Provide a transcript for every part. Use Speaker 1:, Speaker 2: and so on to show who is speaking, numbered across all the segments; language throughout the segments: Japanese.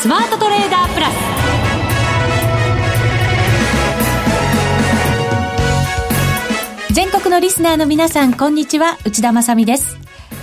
Speaker 1: スマートトレーダープラス。全国のリスナーの皆さんこんにちは。内田まさです。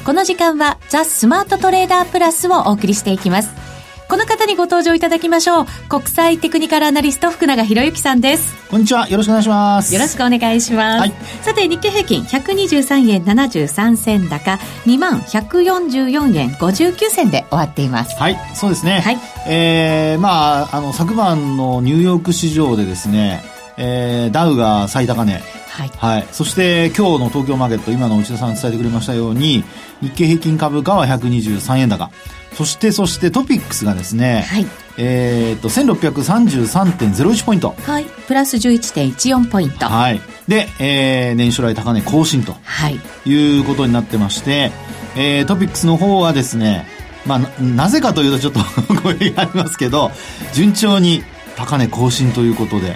Speaker 1: この時間はザ・スマートトレーダープラスをお送りしていきます。この方にご登場いただきましょう。国際テクニカルアナリスト福永博之さんです。
Speaker 2: こんにちは。よろしくお願いします。
Speaker 1: よろしくお願いします。はい、さて、日経平均123円73銭高、2万144円59銭で終わっています。
Speaker 2: はい、そうですね。はい。えー、まあ、あの、昨晩のニューヨーク市場でですね、えー、ダウが最高値、はい、はい、そして今日の東京マーケット今の内田さん伝えてくれましたように日経平均株価は123円高。そしてそしてトピックスがですね、はい、えっと1633.01ポイント。
Speaker 1: はい。プラス11.14ポイント。
Speaker 2: はい。で、えー、年初来高値更新と、はい、いうことになってまして、えー、トピックスの方はですねまあななぜかというとちょっと 声がありますけど順調に高値更新ということで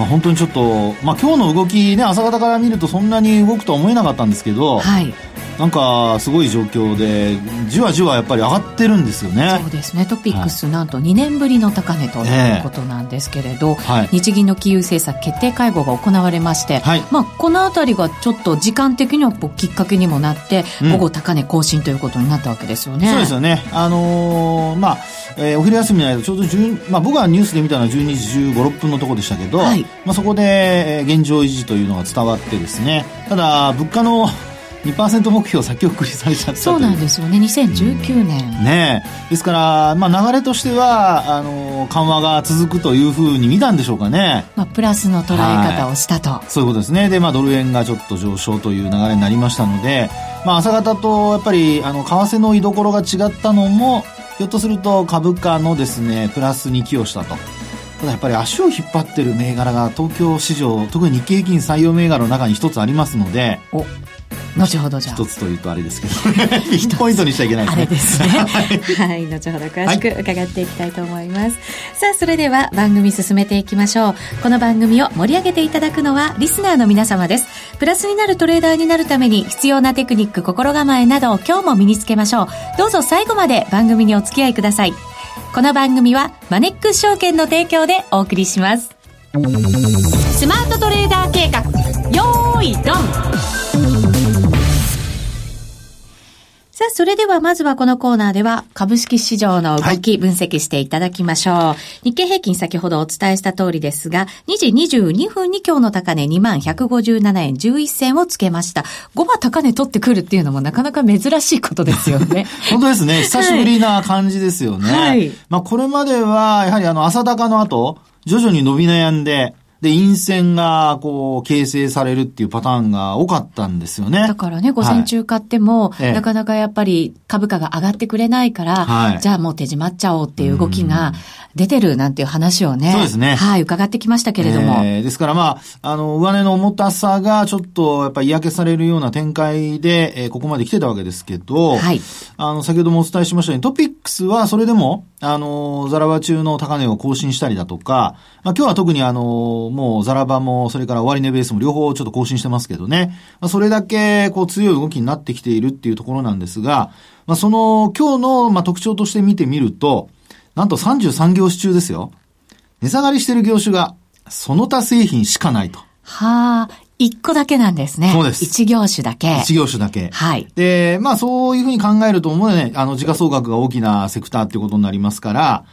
Speaker 2: まあ、本当にちょっと、まあ、今日の動きね朝方から見るとそんなに動くとは思えなかったんですけど、はい、なんかすごい状況でじわじわやっぱり上がってるんですよね。
Speaker 1: そうですね。トピックス、はい、なんと2年ぶりの高値ということなんですけれど、えーはい、日銀の金融政策決定会合が行われまして、はい、まあ、この辺りがちょっと時間的にはきっかけにもなって、うん、午後高値更新ということになったわけですよね。
Speaker 2: そうですよね。あのー、まあ、えー、お昼休みの間ちょうど10、まあ、僕はニュースで見たのは12時15、6分のところでしたけど、まあ、そこで現状維持というのが伝わってですね。ただ物価の2%目標先送りされちゃった
Speaker 1: そうなんですよね。2019年、
Speaker 2: うん、ねですから、まあ、流れとしてはあの緩和が続くというふうに見たんでしょうかね、
Speaker 1: まあ、プラスの捉え方をしたと、は
Speaker 2: い、そういうことですね。で、まあ、ドル円がちょっと上昇という流れになりましたので、まあ、朝方とやっぱりあの為替の居所が違ったのもひょっとすると株価のですねプラスに寄与したと。ただやっぱり足を引っ張ってる銘柄が東京市場特に日経平均採用銘柄の中に一つありますので
Speaker 1: お。後ほどじゃ
Speaker 2: 一つというとあれですけど ピンポイントにしちゃいけないです
Speaker 1: ね。あれですね。はい、後ほど詳しく伺っていきたいと思います。はい、さあ、それでは番組進めていきましょう。この番組を盛り上げていただくのはリスナーの皆様です。プラスになるトレーダーになるために必要なテクニック、心構えなどを今日も身につけましょう。どうぞ最後まで番組にお付き合いください。この番組はマネックス証券の提供でお送りします。スマートトレーダーあ、それではまずはこのコーナーでは株式市場の動き分析していただきましょう。はい、日経平均先ほどお伝えした通りですが、2時22分に今日の高値2157円11銭をつけました。5番高値取ってくるっていうのもなかなか珍しいことですよね。
Speaker 2: 本当ですね。久しぶりな感じですよね。はい。まあこれまでは、やはりあの朝高の後、徐々に伸び悩んで、で、陰線が、こう、形成されるっていうパターンが多かったんですよね。
Speaker 1: だからね、午前中買っても、はい、なかなかやっぱり株価が上がってくれないから、はい、じゃあもう手締まっちゃおうっていう動きが出てるなんていう話をね。
Speaker 2: そうですね。
Speaker 1: はい、伺ってきましたけれども。
Speaker 2: えー、ですからまあ、あの、上値の重たさがちょっとやっぱり嫌気されるような展開で、えー、ここまで来てたわけですけど、はい。あの、先ほどもお伝えしましたように、トピックスはそれでも、あの、ザラバ中の高値を更新したりだとか、まあ、今日は特にあの、もうザラバも、それから終値ベースも両方ちょっと更新してますけどね、まあ、それだけこう強い動きになってきているっていうところなんですが、まあ、その今日のまあ特徴として見てみると、なんと33業種中ですよ。値下がりしてる業種が、その他製品しかないと。
Speaker 1: はあ、一個だけなんですね。
Speaker 2: そうです。
Speaker 1: 一業種だけ。
Speaker 2: 一業種だけ。はい。で、まあそういうふうに考えると、もうね、あの、時価総額が大きなセクターっていうことになりますから、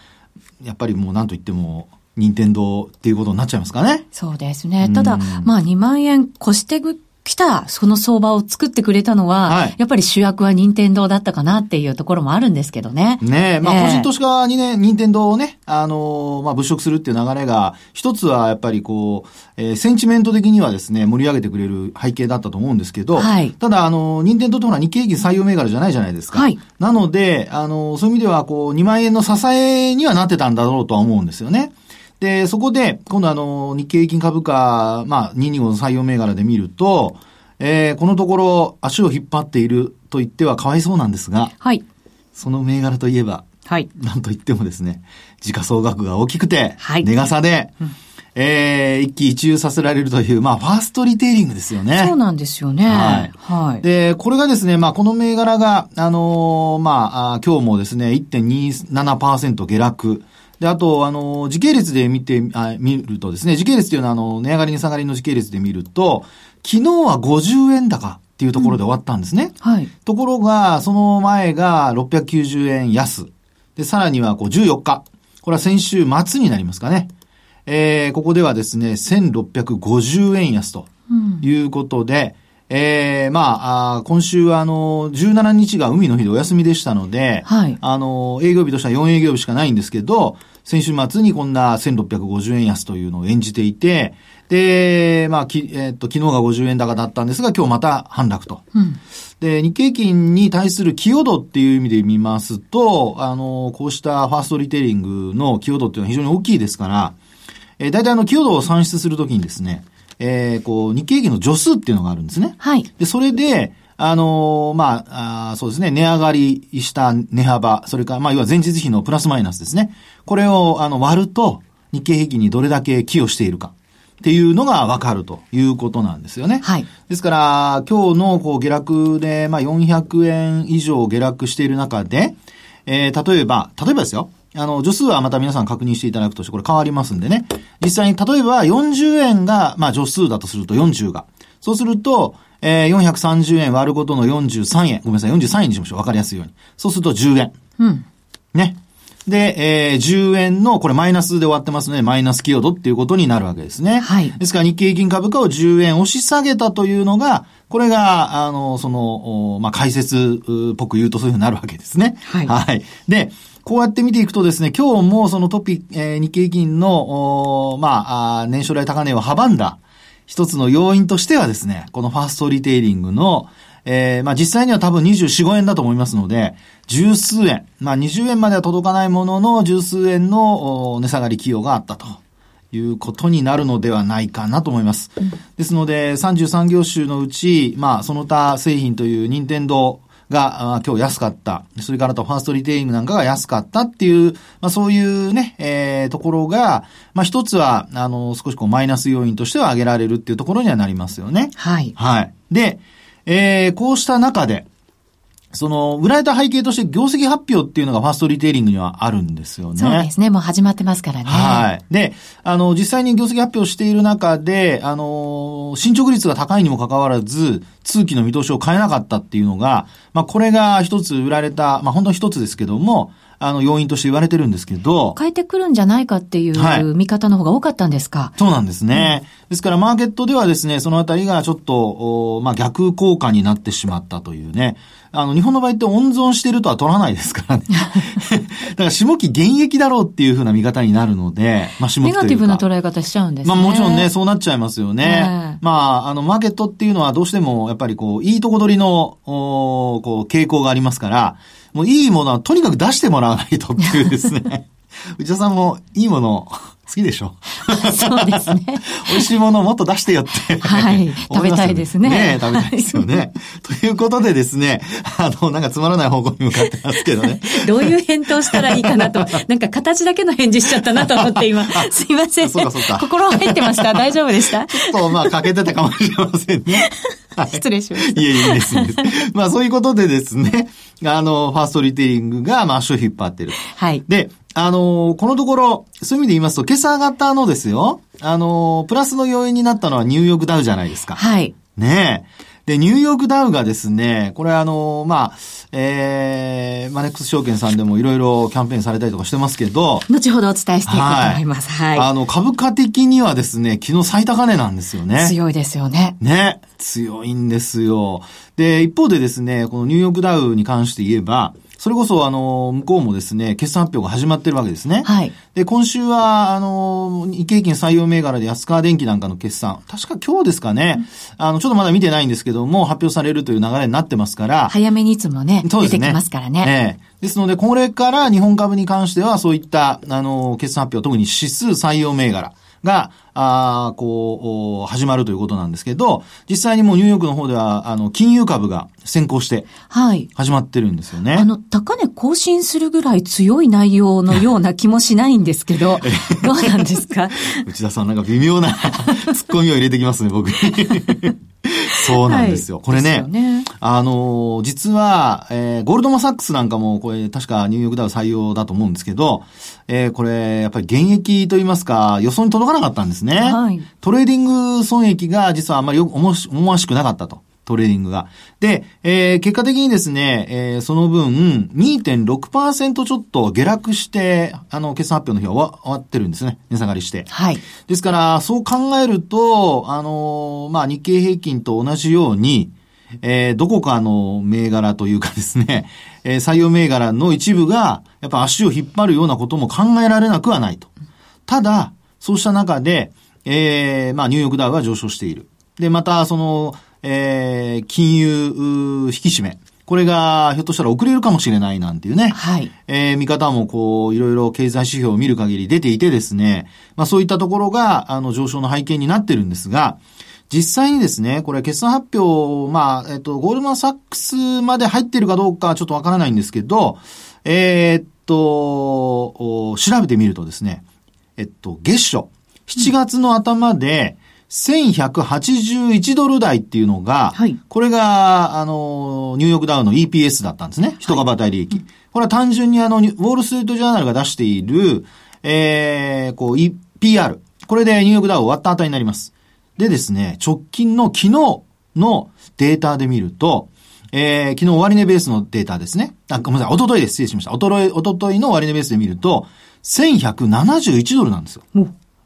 Speaker 2: やっぱりもう何と言っても、任天堂っていうことになっちゃいますかね。
Speaker 1: そうですね。ただ、まあ2万円越して来た、その相場を作ってくれたのは、はい、やっぱり主役は任天堂だったかなっていうところもあるんですけどね。
Speaker 2: ねえ、まあ、個人投資家にね、任天堂をね、あのー、まあ、物色するっていう流れが、一つはやっぱりこう、えー、センチメント的にはですね、盛り上げてくれる背景だったと思うんですけど、はい、ただ、あのー、任天堂とは日経平均採用銘柄じゃないじゃないですか。はい、なので、あのー、そういう意味では、こう、2万円の支えにはなってたんだろうとは思うんですよね。で、そこで、今度あの、日経平均株価、まあ、225の採用銘柄で見ると、えー、このところ足を引っ張っていると言ってはかわいそうなんですが、はい。その銘柄といえば、はい。なんと言ってもですね、時価総額が大きくて、はい。値傘で、うんえー、一喜一憂させられるという、まあ、ファーストリテイリングですよね。
Speaker 1: そうなんですよね。はい。はい。
Speaker 2: で、これがですね、まあ、この銘柄が、あのー、まああ、今日もですね、1.27%下落。で、あと、あの、時系列で見て、あ見るとですね、時系列というのは、あの、値上がりに下がりの時系列で見ると、昨日は50円高っていうところで終わったんですね。
Speaker 1: うん、はい。
Speaker 2: ところが、その前が690円安。で、さらには、こう、14日。これは先週末になりますかね。えー、ここではですね、1650円安ということで、うん、えー、まあ、あ今週はあの、17日が海の日でお休みでしたので、
Speaker 1: はい、
Speaker 2: あの、営業日としては4営業日しかないんですけど、先週末にこんな1650円安というのを演じていて、で、まあ、き、えー、っと、昨日が50円高だったんですが、今日また反落と。
Speaker 1: うん、
Speaker 2: で、日経金に対する寄与度っていう意味で見ますと、あの、こうしたファーストリテイリングの寄与度っていうのは非常に大きいですから、えー、大体あの、寄与度を算出するときにですね、えー、こう、日経平均の助数っていうのがあるんですね。
Speaker 1: はい。
Speaker 2: で、それで、あのー、まあ、あそうですね、値上がりした値幅、それから、まあ、要は前日比のプラスマイナスですね。これを、あの、割ると、日経平均にどれだけ寄与しているか。っていうのがわかるということなんですよね。
Speaker 1: はい。
Speaker 2: ですから、今日のこう下落で、まあ、400円以上下落している中で、えー、例えば、例えばですよ。あの、助数はまた皆さん確認していただくとして、これ変わりますんでね。実際に、例えば40円が、まあ、助数だとすると40が。そうすると、えー、430円割ることの43円。ごめんなさい、43円にしましょう。わかりやすいように。そうすると10円。
Speaker 1: うん。
Speaker 2: ね。で、えー、10円の、これマイナスで終わってますので、マイナス寄与度っていうことになるわけですね。
Speaker 1: はい。
Speaker 2: ですから日経平均株価を10円押し下げたというのが、これが、あの、その、まあ、解説っぽく言うとそういうふうになるわけですね。
Speaker 1: はい。
Speaker 2: はい。で、こうやって見ていくとですね、今日もそのトピック、えー、日経平均の、まあ、年初来高値を阻んだ一つの要因としてはですね、このファーストリテイリングの、えー、まあ実際には多分24、5円だと思いますので、十数円、まあ20円までは届かないものの十数円の値下がり企業があったと。いうことになるのではないかなと思います。ですので、33業種のうち、まあ、その他製品という任天堂が今日安かった。それからとファーストリテイリングなんかが安かったっていう、まあそういうね、えー、ところが、まあ一つは、あの、少しこうマイナス要因としては挙げられるっていうところにはなりますよね。
Speaker 1: はい。
Speaker 2: はい。で、えー、こうした中で、その、売られた背景として業績発表っていうのがファーストリテイリングにはあるんですよね。
Speaker 1: そうですね。もう始まってますからね。
Speaker 2: はい。で、あの、実際に業績発表している中で、あの、進捗率が高いにもかかわらず、通期の見通しを変えなかったっていうのが、まあ、これが一つ売られた、まあ、本当に一つですけども、あの、要因として言われてるんですけど。
Speaker 1: 変えてくるんじゃないかっていう見方の方が多かったんですか、は
Speaker 2: い、そうなんですね、うん、ですから、マーケットではですね、そのあたりがちょっと、まあ、逆効果になってしまったというね。あの、日本の場合って温存してるとは取らないですからね。だから、下期現役だろうっていうふうな見方になるので、まあ、下期
Speaker 1: ネガティブな捉え方しちゃうんですね。
Speaker 2: まあ、もちろんね、そうなっちゃいますよね。まあ、あの、マーケットっていうのはどうしても、やっぱりこう、いいとこ取りの、おこう、傾向がありますから、もういいものはとにかく出してもらわないとっていうですね。内田さんもいいもの好きでしょ
Speaker 1: そうですね。
Speaker 2: 美味しいものをもっと出してよって。
Speaker 1: はい。食べたいですね。
Speaker 2: ね食べたいですよね。ということでですね、あの、なんかつまらない方向に向かってますけどね。
Speaker 1: どういう返答したらいいかなと。なんか形だけの返事しちゃったなと思って今。すいません。
Speaker 2: そうかそうか。
Speaker 1: 心入ってました大丈夫でした？
Speaker 2: ちょっとまあ欠けてたかもしれませんね。
Speaker 1: 失礼しました。
Speaker 2: いえいえ、いいです。まあそういうことでですね、あの、ファーストリテイリングが、まあ足を引っ張ってる。
Speaker 1: はい。
Speaker 2: で、あのー、このところ、そういう意味で言いますと、今朝方のですよ、あのー、プラスの要因になったのはニューヨークダウじゃないですか。
Speaker 1: はい。
Speaker 2: ねえ。で、ニューヨークダウがですね、これあの、まあ、えー、マネックス証券さんでもいろいろキャンペーンされたりとかしてますけど、
Speaker 1: 後ほどお伝えしていくと思います。はい。はい、
Speaker 2: あの、株価的にはですね、昨日最高値なんですよね。
Speaker 1: 強いですよね。
Speaker 2: ね。強いんですよ。で、一方でですね、このニューヨークダウに関して言えば、それこそ、あの、向こうもですね、決算発表が始まってるわけですね。
Speaker 1: はい。
Speaker 2: で、今週は、あの、日経平均採用銘柄で安川電機なんかの決算、確か今日ですかね、うん、あの、ちょっとまだ見てないんですけども、発表されるという流れになってますから。
Speaker 1: 早めにいつもね、ね出てきますからね。
Speaker 2: ええですので、これから日本株に関しては、そういった、あの、決算発表、特に指数採用銘柄が、あこう、始まるということなんですけど、実際にもうニューヨークの方では、あの、金融株が先行して、はい。始まってるんですよね。
Speaker 1: あの、高値更新するぐらい強い内容のような気もしないんですけど、どうなんですか？
Speaker 2: 内田さんなんか微妙な ツッコミを入れてきますね、僕に。そうなんですよ。はい、これね、ねあのー、実は、えー、ゴールドマンサックスなんかも、これ、確かニューヨークダウ採用だと思うんですけど、えー、これ、やっぱり減益といいますか、予想に届かなかったんですね。はい、トレーディング損益が実はあんまりよ思わしくなかったと。トレーディングが。で、えー、結果的にですね、えー、その分、2.6%ちょっと下落して、あの、決算発表の日は終わってるんですね。値下がりして。はい。ですから、そう考えると、あのー、まあ、日経平均と同じように、えー、どこかの銘柄というかですね、えー、採用銘柄の一部が、やっぱ足を引っ張るようなことも考えられなくはないと。ただ、そうした中で、えー、まあ、ニューヨークダウが上昇している。で、また、その、えー、金融引き締め。これが、ひょっとしたら遅れるかもしれないなんていうね。はい。えー、見方もこう、いろいろ経済指標を見る限り出ていてですね。まあそういったところが、あの、上昇の背景になってるんですが、実際にですね、これ決算発表、まあ、えっと、ゴールドマンサックスまで入ってるかどうかちょっとわからないんですけど、えー、っと、調べてみるとですね、えっと、月初、7月の頭で、1181ドル台っていうのが、はい、これが、あの、ニューヨークダウの EPS だったんですね。人株当たり利益。はい、これは単純にあの、ウォールストリートジャーナルが出している、えー、こう、EPR。これでニューヨークダウ終わった値になります。でですね、直近の昨日のデータで見ると、えー、昨日終値ベースのデータですね。あ、ごめんなさい、おとといです。失礼しました。おととい、おとといの終値ベースで見ると、1171ドルなんですよ。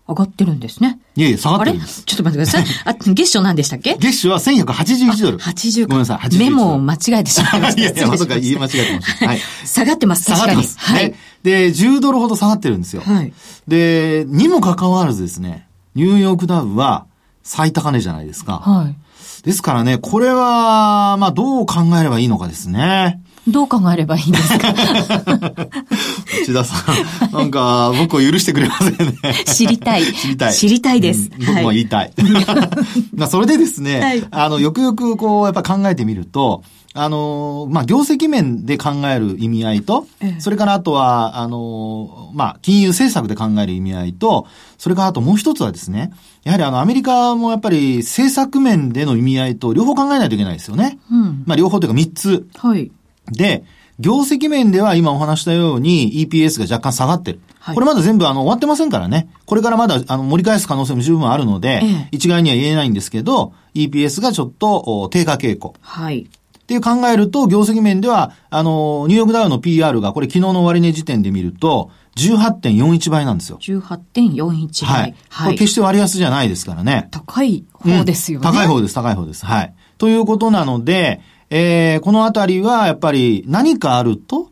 Speaker 1: 上がってるんですね。
Speaker 2: いやいや、下がってるんです。
Speaker 1: ちょっと待ってください。あ、月初何でしたっけ？
Speaker 2: 月初は1181ドル。
Speaker 1: 80ごめんなさい、メモを間違えてしまいました。いやいや、
Speaker 2: まさか言い間違えてました。はい。
Speaker 1: 下がってます、確かに。
Speaker 2: はい。で、10ドルほど下がってるんですよ。はい。で、にもかかわらずですね、ニューヨークダウは最高値じゃないですか。はい。ですからね、これは、まあ、どう考えればいいのかですね。
Speaker 1: どう考えればいいんですか？
Speaker 2: 内田さん、なんか、僕を許してくれませんね。
Speaker 1: 知りたい。
Speaker 2: 知りたい。
Speaker 1: 知りたいです。
Speaker 2: うん、僕も言いたい。まあ、それでですね、はい、あの、よくよくこう、やっぱ考えてみると、あの、まあ、業績面で考える意味合いと、それからあとは、あの、まあ、金融政策で考える意味合いと、それからあともう一つはですね、やはりあの、アメリカもやっぱり政策面での意味合いと両方考えないといけないですよね。うん、まあ、両方というか三つ。はい。で、業績面では今お話したように EPS が若干下がってる。はい、これまだ全部あの終わってませんからね。これからまだあの盛り返す可能性も十分あるので、ええ、一概には言えないんですけど、EPS がちょっと低下傾向。はい。っていう考えると、業績面では、あの、ニューヨークダウの PR が、これ昨日の終値時点で見ると、18.41倍なんですよ。
Speaker 1: 18.41倍。はい。
Speaker 2: はい、これ決して割安じゃないですからね。
Speaker 1: 高い方ですよね、
Speaker 2: うん、高い方です、高い方です。はい。ということなので、えー、このあたりはやっぱり何かあると、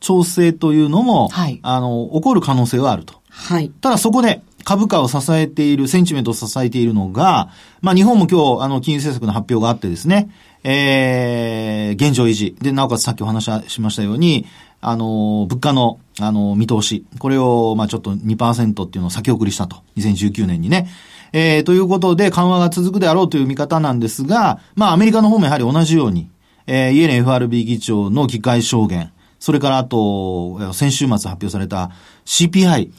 Speaker 2: 調整というのも、はい、あの、起こる可能性はあると。はい。ただそこで、株価を支えている、センチメントを支えているのが、まあ日本も今日、あの、金融政策の発表があってですね、えー、現状維持。で、なおかつさっきお話しましたように、あの、物価の、あの、見通し。これを、まあちょっと2%っていうのを先送りしたと。2019年にね。えー、ということで緩和が続くであろうという見方なんですが、まあアメリカの方もやはり同じように、えー、イエレン FRB 議長の議会証言、それからあと、先週末発表された CPI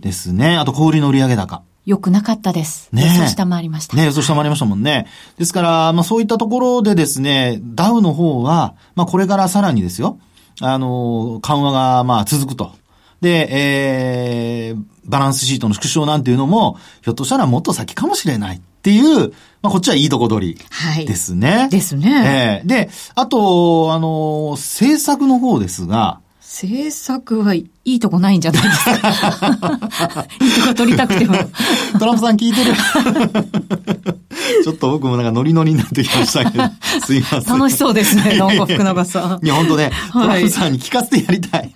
Speaker 2: ですね。はい、あと小売の売上高。
Speaker 1: よくなかったです。ね予想下回りました。
Speaker 2: ね予想下回りましたもんね。ですから、まあそういったところでですね、ダウの方は、まあこれからさらにですよ、あの、緩和がまあ続くと。で、えー、バランスシートの縮小なんていうのも、ひょっとしたらもっと先かもしれないっていう、まあ、こっちはいいとこ取りですね。はい、
Speaker 1: ですね。
Speaker 2: えー、で、あと、あの、政策の方ですが、
Speaker 1: 政策はいいとこないんじゃないですか。いいとこ取りたくても。
Speaker 2: トランプさん聞いてるちょっと僕もなんかノリノリになってきましたけど、すいません。
Speaker 1: 楽しそうですね、なんか福永さ
Speaker 2: ん。いや、本当ね、トランプさんに聞かせてやりたい。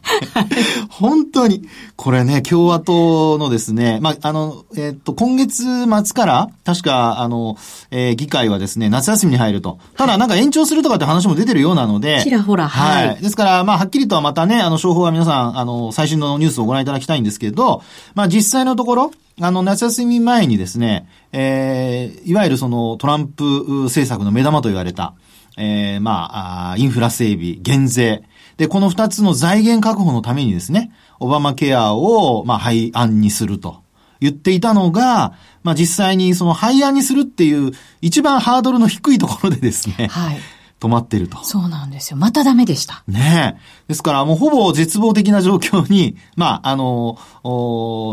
Speaker 2: 本当に。これね、共和党のですね、まあ、あの、えっ、と、今月末から、確か、あの、えー、議会はですね、夏休みに入ると。ただ、なんか延長するとかって話も出てるようなので。
Speaker 1: ちらほら、
Speaker 2: はい。はい。ですから、まあ、はっきりとはまたね、あの、情報は皆さん、あの、最新のニュースをご覧いただきたいんですけど、まあ、実際のところ、あの、夏休み前にですね、えー、いわゆるそのトランプ政策の目玉と言われた、えー、まあ、インフラ整備、減税。で、この二つの財源確保のためにですね、オバマケアを、まあ、廃案にすると言っていたのが、まあ、実際にその廃案にするっていう一番ハードルの低いところでですね、はい。止まってると。
Speaker 1: そうなんですよ。またダメでした。
Speaker 2: ねえ。ですからもうほぼ絶望的な状況に、まあ、あの、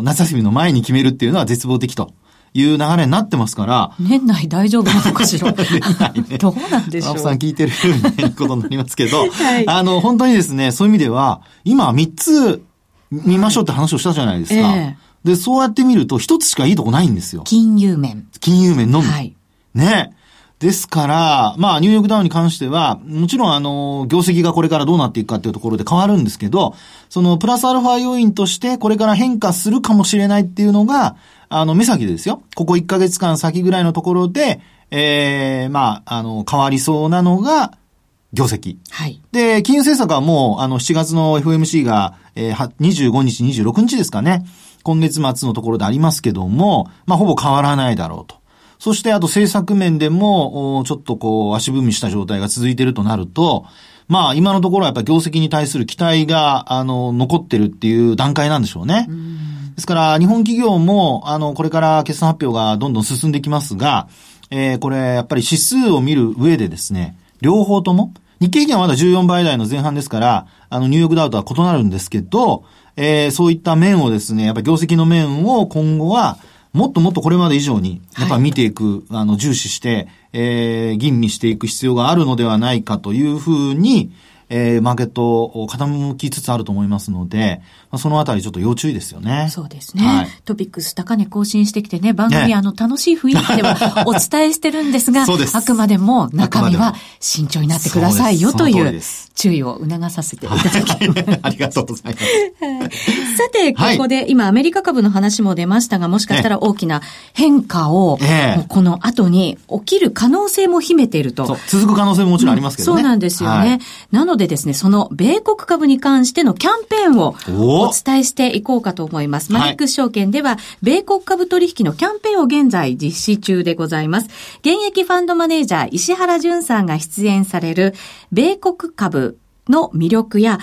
Speaker 2: 夏休みの前に決めるっていうのは絶望的と。いう流れになってますから。
Speaker 1: 年内大丈夫なのかしら ね。どうなんでしょう。
Speaker 2: さん聞いてることになりますけど、はい、あの、本当にですね、そういう意味では、今3つ見ましょうって話をしたじゃないですか。えー、で、そうやって見ると1つしかいいとこないんですよ。
Speaker 1: 金融面。
Speaker 2: 金融面のみ。はい。ね。ですから、まあ、ニューヨークダウンに関しては、もちろん、あの、業績がこれからどうなっていくかっていうところで変わるんですけど、その、プラスアルファ要因として、これから変化するかもしれないっていうのが、あの、目先でですよ。ここ1ヶ月間先ぐらいのところで、ええー、まあ、あの、変わりそうなのが、業績。はい。で、金融政策はもう、あの、7月の FOMC が、えー、25日、26日ですかね。今月末のところでありますけども、まあ、ほぼ変わらないだろうと。そして、あと政策面でも、ちょっとこう、足踏みした状態が続いているとなると、まあ、今のところはやっぱ業績に対する期待が、あの、残ってるっていう段階なんでしょうね。うですから、日本企業も、あの、これから決算発表がどんどん進んできますが、えー、これ、やっぱり指数を見る上でですね、両方とも、日経平均はまだ14倍台の前半ですから、あの、ニューヨークダウとは異なるんですけど、えー、そういった面をですね、やっぱり業績の面を今後は、もっともっとこれまで以上に、やっぱ見ていく、はい、あの、重視して、えー、吟味していく必要があるのではないかというふうに、えー、マーケットを傾きつつあると思いますので、まあ、そのあたりちょっと要注意ですよね。
Speaker 1: そうですね。はい、トピックス高値更新してきてね、番組、ね、あの楽しい雰囲気ではお伝えしてるんですが、そうですあくまでも中身は慎重になってくださいよという注意を促させていただきます。はい、
Speaker 2: ありがとうございます。
Speaker 1: さて、ここで今アメリカ株の話も出ましたが、もしかしたら大きな変化を、この後に起きる可能性も秘めていると。
Speaker 2: 続く可能性ももちろんありますけど
Speaker 1: ね。そうなんですよね。はい、なのでですね、その米国株に関してのキャンペーンをお伝えしていこうかと思います。マネックス証券では、米国株取引のキャンペーンを現在実施中でございます。現役ファンドマネージャー石原淳さんが出演される、米国株の魅力や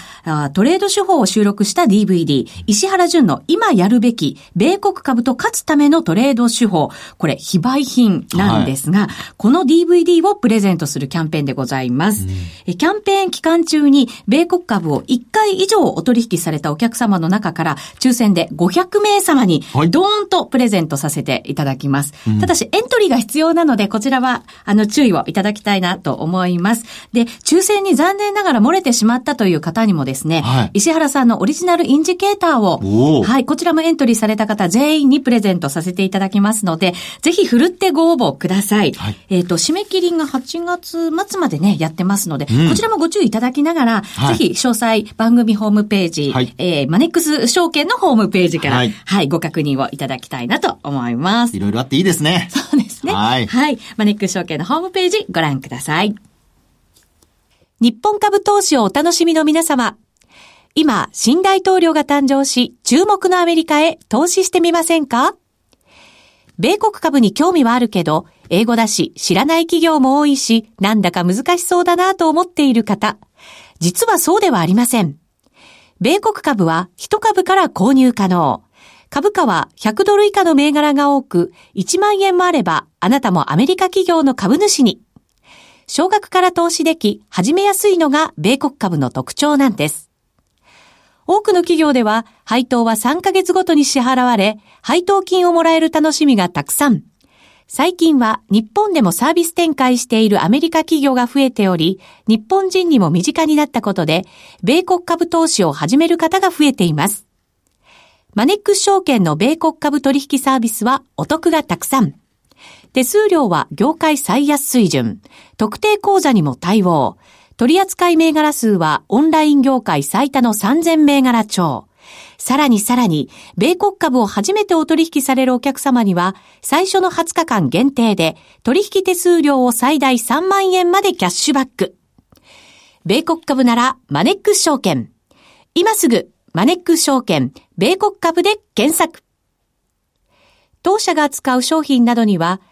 Speaker 1: トレード手法を収録した DVD、石原淳の今やるべき米国株と勝つためのトレード手法、これ非売品なんですが、はい、この DVD をプレゼントするキャンペーンでございます。うん、キャンペーン期間中に米国株を1回以上お取引されたお客様の中から抽選で500名様にドーンとプレゼントさせていただきます。はい、ただしエントリーが必要なので、こちらはあの注意をいただきたいなと思います。で、抽選に残念ながら漏れてしまったという方にもですね、はい、石原さんのオリジナルインジケーターを、はい、こちらもエントリーされた方全員にプレゼントさせていただきますので、ぜひ振るってご応募ください。はい、えっ、ー、と、締め切りが8月末までね、やってますので、うん、こちらもご注意いただきながら、はい、ぜひ詳細番組ホームページ、はい、えー、マネックス証券のホームページから、はい、はい、ご確認をいただきたいなと思います。
Speaker 2: いろいろあっていいですね。
Speaker 1: そうですね。はい。はい。マネックス証券のホームページご覧ください。日本株投資をお楽しみの皆様。今、新大統領が誕生し、注目のアメリカへ投資してみませんか？米国株に興味はあるけど、英語だし、知らない企業も多いし、なんだか難しそうだなと思っている方。実はそうではありません。米国株は1株から購入可能。株価は100ドル以下の銘柄が多く、1万円もあれば、あなたもアメリカ企業の株主に。少額から投資でき、始めやすいのが米国株の特徴なんです。多くの企業では、配当は3ヶ月ごとに支払われ、配当金をもらえる楽しみがたくさん。最近は日本でもサービス展開しているアメリカ企業が増えており、日本人にも身近になったことで、米国株投資を始める方が増えています。マネックス証券の米国株取引サービスはお得がたくさん。手数料は業界最安水準。特定口座にも対応。取扱銘柄数はオンライン業界最多の3000銘柄超。さらにさらに、米国株を初めてお取引されるお客様には、最初の20日間限定で、取引手数料を最大3万円までキャッシュバック。米国株なら、マネックス証券。今すぐ、マネックス証券、米国株で検索。当社が扱う商品などには、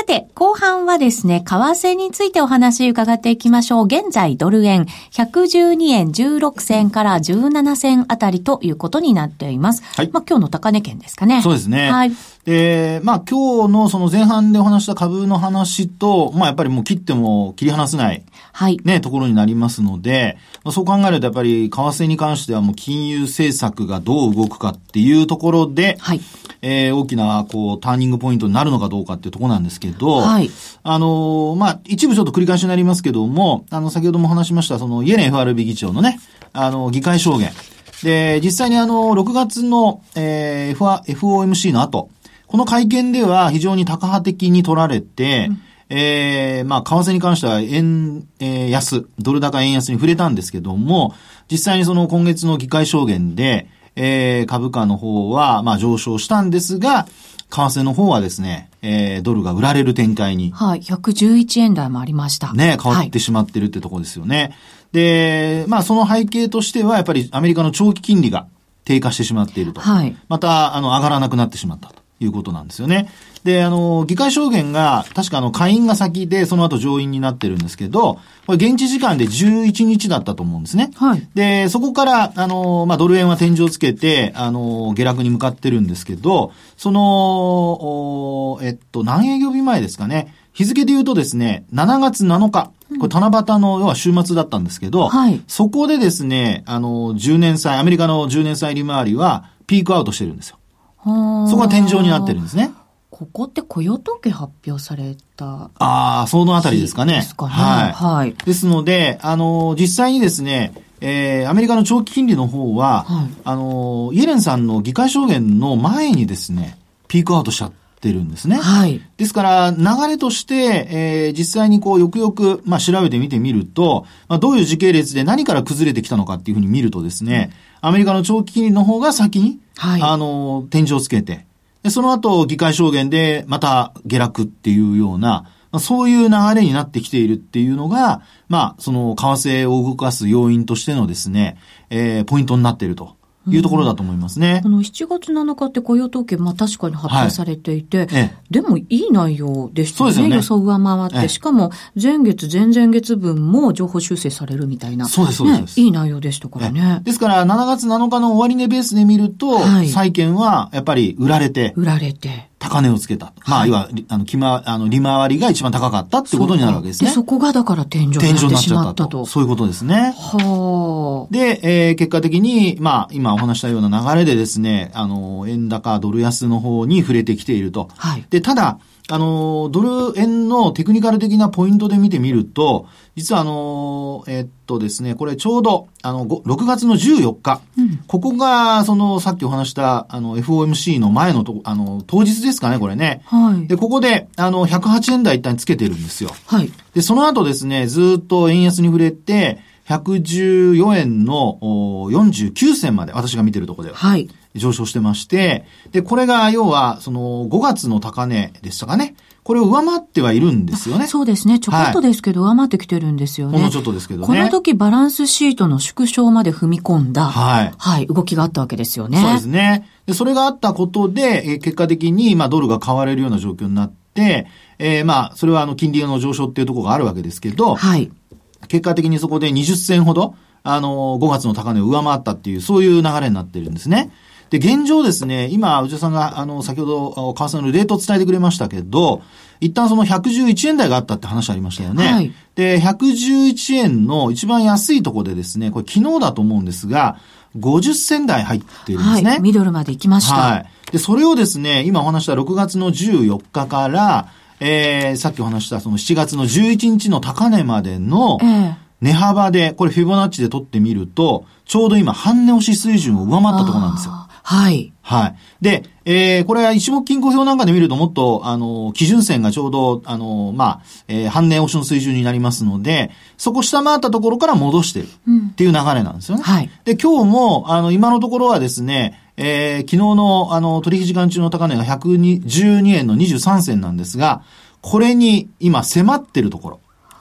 Speaker 1: さて、後半はですね、為替についてお話伺っていきましょう。現在、ドル円、112円16銭から17銭あたりということになっています。はい。まあ、今日の高値圏ですかね。
Speaker 2: そうですね。はい。で、まあ、今日のその前半でお話した株の話と、まあ、やっぱりもう切っても切り離せない、はい。ね、ところになりますので、まあ、そう考えるとやっぱり、為替に関してはもう金融政策がどう動くかっていうところで、はい。えー、大きな、こう、ターニングポイントになるのかどうかっていうところなんですけど、はい。あのー、まあ、一部ちょっと繰り返しになりますけども、あの、先ほども話しました、その、イエレン FRB 議長のね、あの、議会証言。で、実際にあの、6月の、えー、FOMC の後、この会見では非常に高派的に取られて、うんえー、まあ、為替に関しては円、えー、安、ドル高円安に触れたんですけども、実際にその今月の議会証言で、えー、株価の方は、まあ上昇したんですが、為替の方はですね、えー、ドルが売られる展開に。
Speaker 1: はい、111円台もありました。
Speaker 2: ね、変わってしまってるってとこですよね。はい、で、まあその背景としては、やっぱりアメリカの長期金利が低下してしまっていると。はい。また、あの、上がらなくなってしまったということなんですよね。で、あの、議会証言が、確かあの、下院が先で、その後上院になってるんですけど、これ現地時間で11日だったと思うんですね。はい。で、そこから、あの、まあ、ドル円は天井をつけて、あの、下落に向かってるんですけど、その、えっと、何営業日前ですかね。日付で言うとですね、7月7日。これ七夕の要は週末だったんですけど、はい、そこでですね、あの、10年債、アメリカの10年債利回りはピークアウトしてるんですよ。そこが天井になってるんですね。
Speaker 1: ここって雇用統計発表された。
Speaker 2: ああ、そのあたりですかね。ですかね。はい。はい。ですので、あの、実際にですね、えー、アメリカの長期金利の方は、はい、あの、イエレンさんの議会証言の前にですね、ピークアウトしちゃってるんですね。はい。ですから、流れとして、えー、実際にこう、よくよく、まあ、調べてみてみると、まあ、どういう時系列で何から崩れてきたのかっていうふうに見るとですね、うん、アメリカの長期金利の方が先に、はい、あの、天井をつけて、で、その後、議会証言でまた下落っていうような、そういう流れになってきているっていうのが、まあ、その、為替を動かす要因としてのですね、えー、ポイントになっていると。いうところだと思いますね。
Speaker 1: この7月7日って雇用統計、まあ確かに発表されていて、はい、でもいい内容でしたね。ね予想上回って、しかも前月、前々月分も情報修正されるみたいな。
Speaker 2: そうです、そうです、
Speaker 1: ね、いい内容でしたからね。
Speaker 2: ですから、7月7日の終値ベースで見ると、はい、債券はやっぱり売られて。
Speaker 1: 売られて。
Speaker 2: 高値をつけた。まあ、いわあの、きま、あの、利回りが一番高かったってことになるわけですね。
Speaker 1: そこがだから天井になってしまったと。
Speaker 2: そういうことですね。はあ。で、えー、結果的に、まあ、今お話したような流れでですね、あの、円高ドル安の方に触れてきていると。はい。で、ただ、あの、ドル円のテクニカル的なポイントで見てみると、実はあの、えっとですね、これちょうど、あの、6月の14日、うん、ここが、その、さっきお話した、あの、FOMC の前のと、あの、当日ですかね、これね。はい。で、ここで、あの、108円台一旦つけてるんですよ。はい。で、その後ですね、ずっと円安に触れて、114円の49銭まで、私が見てるところでは。はい。上昇してまして、で、これが要は、その5月の高値でしたかね。これを上回ってはいるんですよね。
Speaker 1: そうですね。ちょこっとですけど、上回ってきてるんですよね。
Speaker 2: ほんのちょっとですけどね。
Speaker 1: この時バランスシートの縮小まで踏み込んだ、はい。はい、動きがあったわけですよね。
Speaker 2: そうですね。で、それがあったことで、え結果的に、まあ、ドルが買われるような状況になって、えー、まあ、それはあの、金利の上昇っていうところがあるわけですけど、はい。結果的にそこで20銭ほど、あの、5月の高値を上回ったっていう、そういう流れになってるんですね。で、現状ですね、今、内田さんが、あの、先ほど、為替のレートを伝えてくれましたけど、一旦その111円台があったって話ありましたよね。はい、で、111円の一番安いところでですね、これ昨日だと思うんですが、50銭台入ってるんですね。はい、
Speaker 1: ミドルまで行きました。はい。
Speaker 2: で、それをですね、今お話した6月の14日から、えー、さっきお話したその7月の11日の高値までの、値幅で、これフィボナッチで取ってみると、ちょうど今、半値押し水準を上回ったところなんですよ。
Speaker 1: はい。
Speaker 2: はい。で、えー、これは一目均衡表なんかで見るともっと、あの、基準線がちょうど、あの、まあ、えー、半年押しの水準になりますので、そこ下回ったところから戻してるっていう流れなんですよね。うん、はい。で、今日も、あの、今のところはですね、えー、昨日の、あの、取引時間中の高値が112円の23銭なんですが、これに今迫ってるところ。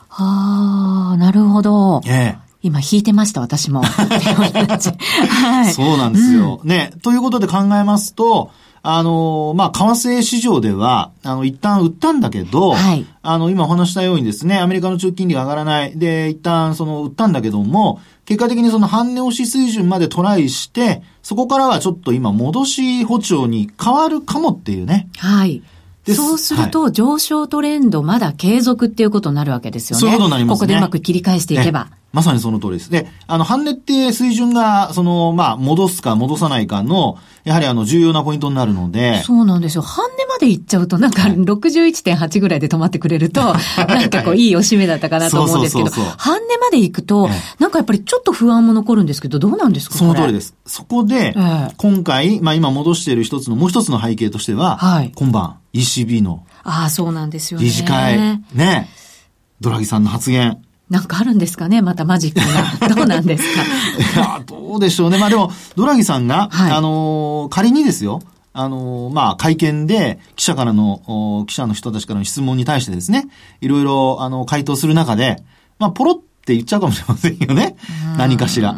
Speaker 1: はあ、なるほど。ええー今引いてました、私も。
Speaker 2: はい。そうなんですよ。うん、ね。ということで考えますと、あの、まあ、為替市場では、あの、一旦売ったんだけど、はい、あの、今お話したようにですね、アメリカの中金利が上がらない。で、一旦その、売ったんだけども、結果的にその半値押し水準までトライして、そこからはちょっと今戻し歩調に変わるかもっていうね。
Speaker 1: はい。そうすると、上昇トレンドまだ継続っていうことになるわけですよね。
Speaker 2: そういうことになりますね。
Speaker 1: ここでうまく切り返していけば。
Speaker 2: まさにその通りです。で、あの、半値って水準が、その、まあ、戻すか戻さないかの、やはりあの、重要なポイントになるので。
Speaker 1: そうなんですよ。半値まで行っちゃうと、なんか、61.8ぐらいで止まってくれると、なんかこう、いいおしめだったかなと思うんですけど、半値まで行くと、なんかやっぱりちょっと不安も残るんですけど、どうなんですか
Speaker 2: その通りです。そこで、今回、まあ今戻している一つの、もう一つの背景としては、はい、今晩、ECB の、
Speaker 1: ああ、そうなんですよね。
Speaker 2: 理事会、ね、ドラギさんの発言。
Speaker 1: なんかあるんですかねまたマジックが。どうなんですか？
Speaker 2: いや、どうでしょうね。まあでも、ドラギさんが、はい、あのー、仮にですよ、あのー、まあ、会見で、記者からの、記者の人たちからの質問に対してですね、いろいろ、あの、回答する中で、まあ、ポロって言っちゃうかもしれませんよね。何かしら。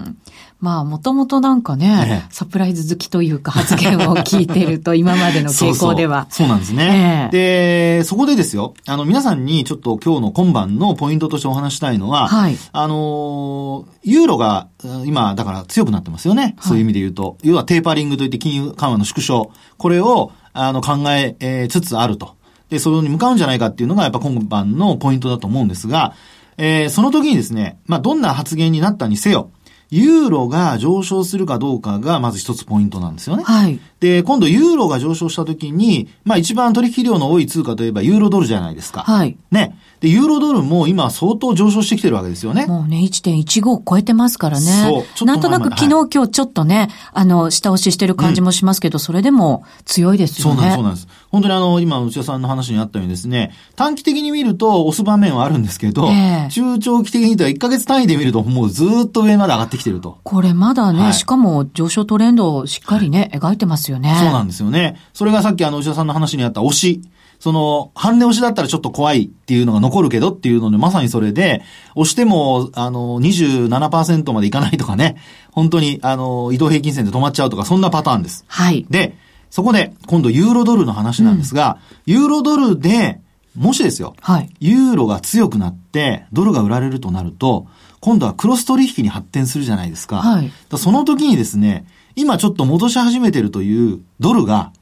Speaker 1: まあ、もともとなんかね、サプライズ好きというか発言を聞いてると、今までの傾向では
Speaker 2: そうそう。そうなんですね、えで、そこでですよ、あの、皆さんにちょっと今日の今晩のポイントとしてお話したいのは、はい、あの、ユーロが今、だから強くなってますよね。そういう意味で言うと。要はテーパリングといって金融緩和の縮小。これを、あの、考え、えー、つつあると。で、それに向かうんじゃないかっていうのが、やっぱ今晩のポイントだと思うんですが、えー、その時にですね、まあ、どんな発言になったにせよ、ユーロが上昇するかどうかがまず一つポイントなんですよね。はい。で、今度ユーロが上昇した時に、まあ一番取引量の多い通貨といえばユーロドルじゃないですか。はい。ね。で、ユーロドルも今相当上昇してきてるわけですよね。
Speaker 1: もうね、1.15超えてますからね。そう。なんとなく昨日、はい、今日ちょっとね、あの、下押ししてる感じもしますけど、うん、それでも強いですよね。
Speaker 2: そうなんです、そうなんです。本当にあの、今、内田さんの話にあったようにですね、短期的に見ると押す場面はあるんですけど、えー、中長期的にと1ヶ月単位で見るともうずっと上まで上がってきてると。
Speaker 1: これまだね、はい、しかも上昇トレンドをしっかりね、はい、描いてますよね。
Speaker 2: そうなんですよね。それがさっきあの、内田さんの話にあった押し。その、半値押しだったらちょっと怖いっていうのが残るけどっていうので、まさにそれで、押しても、あの、27%までいかないとかね、本当に、あの、移動平均線で止まっちゃうとか、そんなパターンです。はい。で、そこで、今度ユーロドルの話なんですが、うん、ユーロドルで、もしですよ、はい。ユーロが強くなって、ドルが売られるとなると、今度はクロス取引に発展するじゃないですか。はい。その時にですね、今ちょっと戻し始めてるというドルが、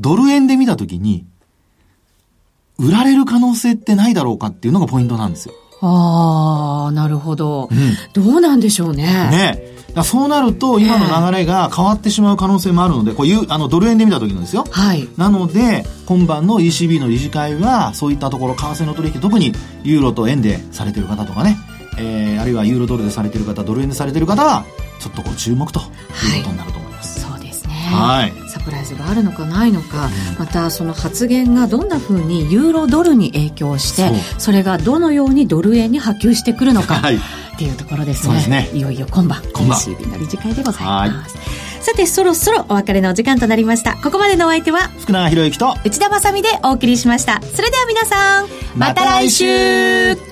Speaker 2: ドル円で見たときに、売られる可能性ってないだろうかっていうのがポイントなんですよ。
Speaker 1: ああ、なるほど、うん。どうなんでしょうね。
Speaker 2: ね。そうなると、今の流れが変わってしまう可能性もあるので、こういう、あの、ドル円で見た時のですよ。はい。なので、今晩の ECB の理事会は、そういったところ、為替の取引、特にユーロと円でされてる方とかね、えー、あるいはユーロドルでされてる方、ドル円でされてる方は、ちょっとこう注目ということになると思います。
Speaker 1: はい、そうですね。はい。サプライズがあるのかないのか、またその発言がどんなふうにユーロドルに影響してそれがどのようにドル円に波及してくるのか、はい、っていうところですね、ね、いよいよ今晩今晩。ECB の理事会でございます。さてそろそろお別れのお時間となりました。ここまでのお相手は
Speaker 2: 福永博之と
Speaker 1: 内田まさでお送りしました。それでは皆さんまた来週